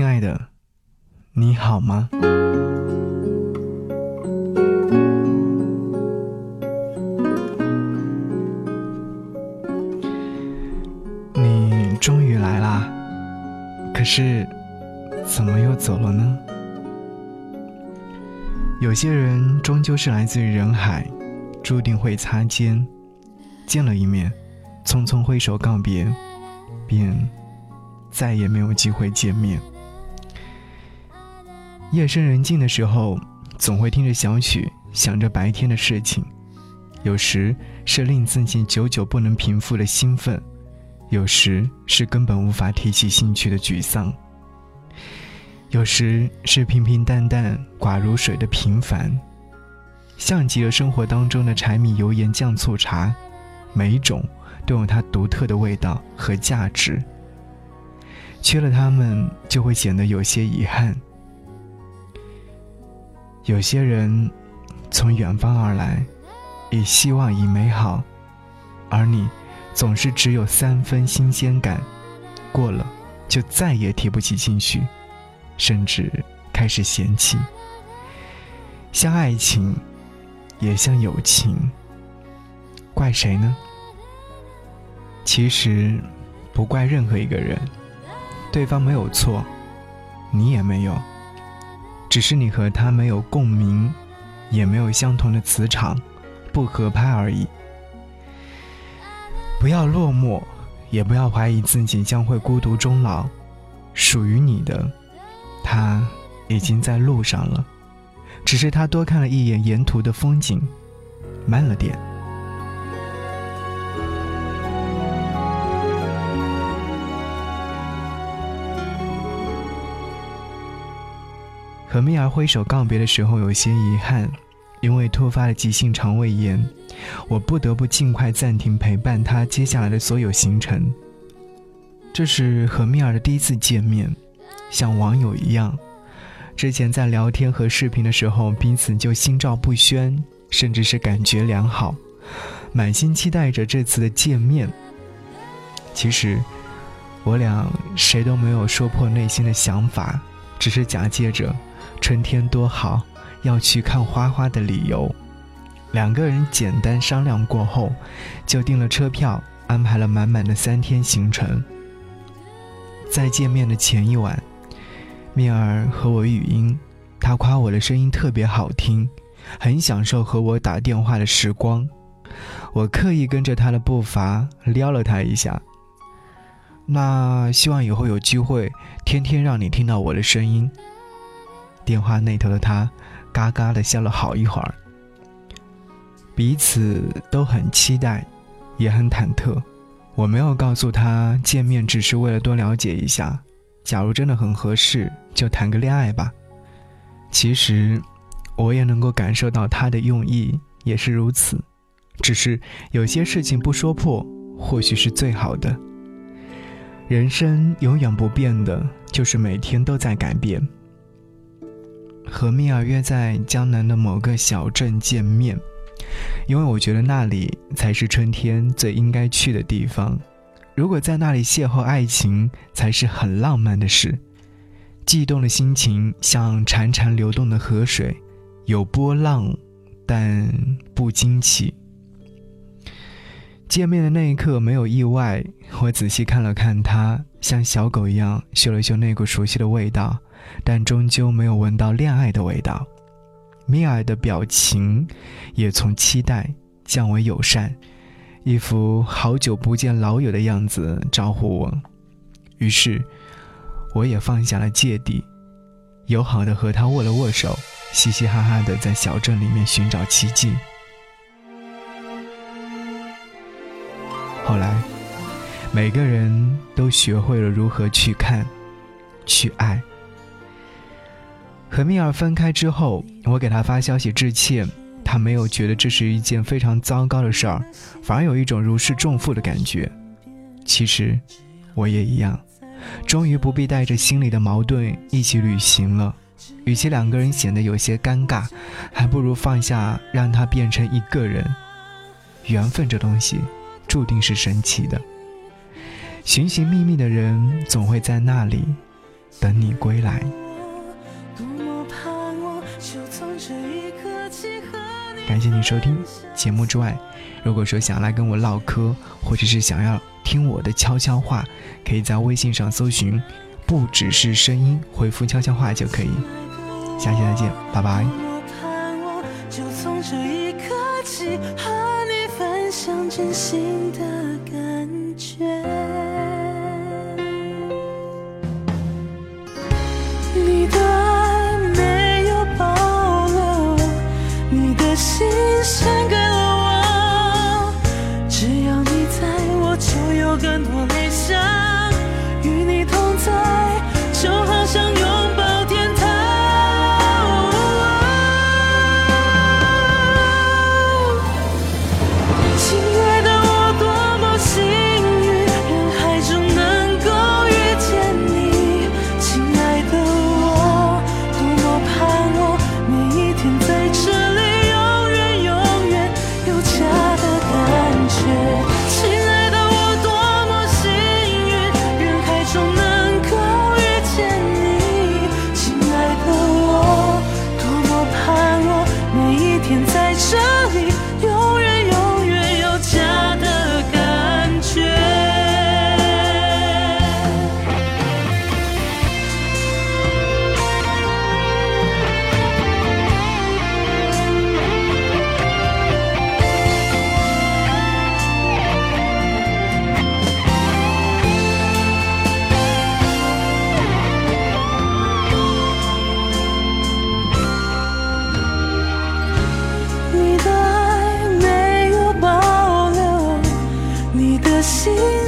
亲爱的，你好吗？你终于来啦，可是怎么又走了呢？有些人终究是来自于人海，注定会擦肩，见了一面，匆匆挥手告别，便再也没有机会见面。夜深人静的时候，总会听着小曲，想着白天的事情。有时是令自己久久不能平复的兴奋，有时是根本无法提起兴趣的沮丧。有时是平平淡淡、寡如水的平凡，像极了生活当中的柴米油盐酱醋茶，每一种都有它独特的味道和价值。缺了它们，就会显得有些遗憾。有些人从远方而来，以希望，以美好，而你总是只有三分新鲜感，过了就再也提不起兴趣，甚至开始嫌弃。像爱情，也像友情，怪谁呢？其实不怪任何一个人，对方没有错，你也没有。只是你和他没有共鸣，也没有相同的磁场，不合拍而已。不要落寞，也不要怀疑自己将会孤独终老。属于你的，他已经在路上了，只是他多看了一眼沿途的风景，慢了点。和蜜儿挥手告别的时候，有些遗憾，因为突发的急性肠胃炎，我不得不尽快暂停陪伴她接下来的所有行程。这是和蜜儿的第一次见面，像网友一样，之前在聊天和视频的时候，彼此就心照不宣，甚至是感觉良好，满心期待着这次的见面。其实，我俩谁都没有说破内心的想法，只是假借着。春天多好，要去看花花的理由。两个人简单商量过后，就订了车票，安排了满满的三天行程。在见面的前一晚，蜜儿和我语音，她夸我的声音特别好听，很享受和我打电话的时光。我刻意跟着她的步伐撩了她一下。那希望以后有机会，天天让你听到我的声音。电话那头的他，嘎嘎的笑了好一会儿。彼此都很期待，也很忐忑。我没有告诉他见面只是为了多了解一下，假如真的很合适，就谈个恋爱吧。其实，我也能够感受到他的用意也是如此，只是有些事情不说破，或许是最好的。人生永远不变的，就是每天都在改变。和蜜儿约在江南的某个小镇见面，因为我觉得那里才是春天最应该去的地方。如果在那里邂逅爱情，才是很浪漫的事。悸动的心情像潺潺流动的河水，有波浪，但不惊奇。见面的那一刻没有意外，我仔细看了看他，像小狗一样嗅了嗅那股熟悉的味道。但终究没有闻到恋爱的味道，米尔的表情也从期待降为友善，一副好久不见老友的样子招呼我。于是，我也放下了芥蒂，友好的和他握了握手，嘻嘻哈哈的在小镇里面寻找奇迹。后来，每个人都学会了如何去看，去爱。和蜜儿分开之后，我给他发消息致歉，他没有觉得这是一件非常糟糕的事儿，反而有一种如释重负的感觉。其实，我也一样，终于不必带着心里的矛盾一起旅行了。与其两个人显得有些尴尬，还不如放下，让他变成一个人。缘分这东西，注定是神奇的。寻寻觅觅的人，总会在那里。等你归来。感谢你收听节目之外，如果说想来跟我唠嗑，或者是想要听我的悄悄话，可以在微信上搜寻“不只是声音”，回复悄悄话就可以。下期再见，拜拜。你的心像个。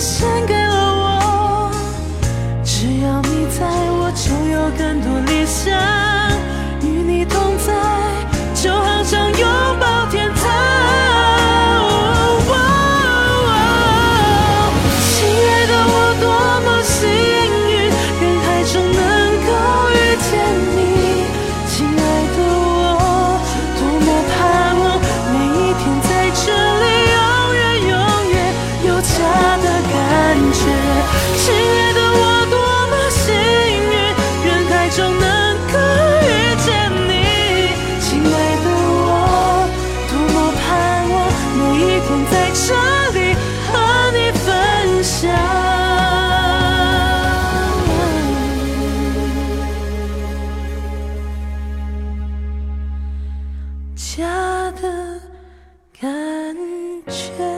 献给了我。只要你在我就有更多理想。chair.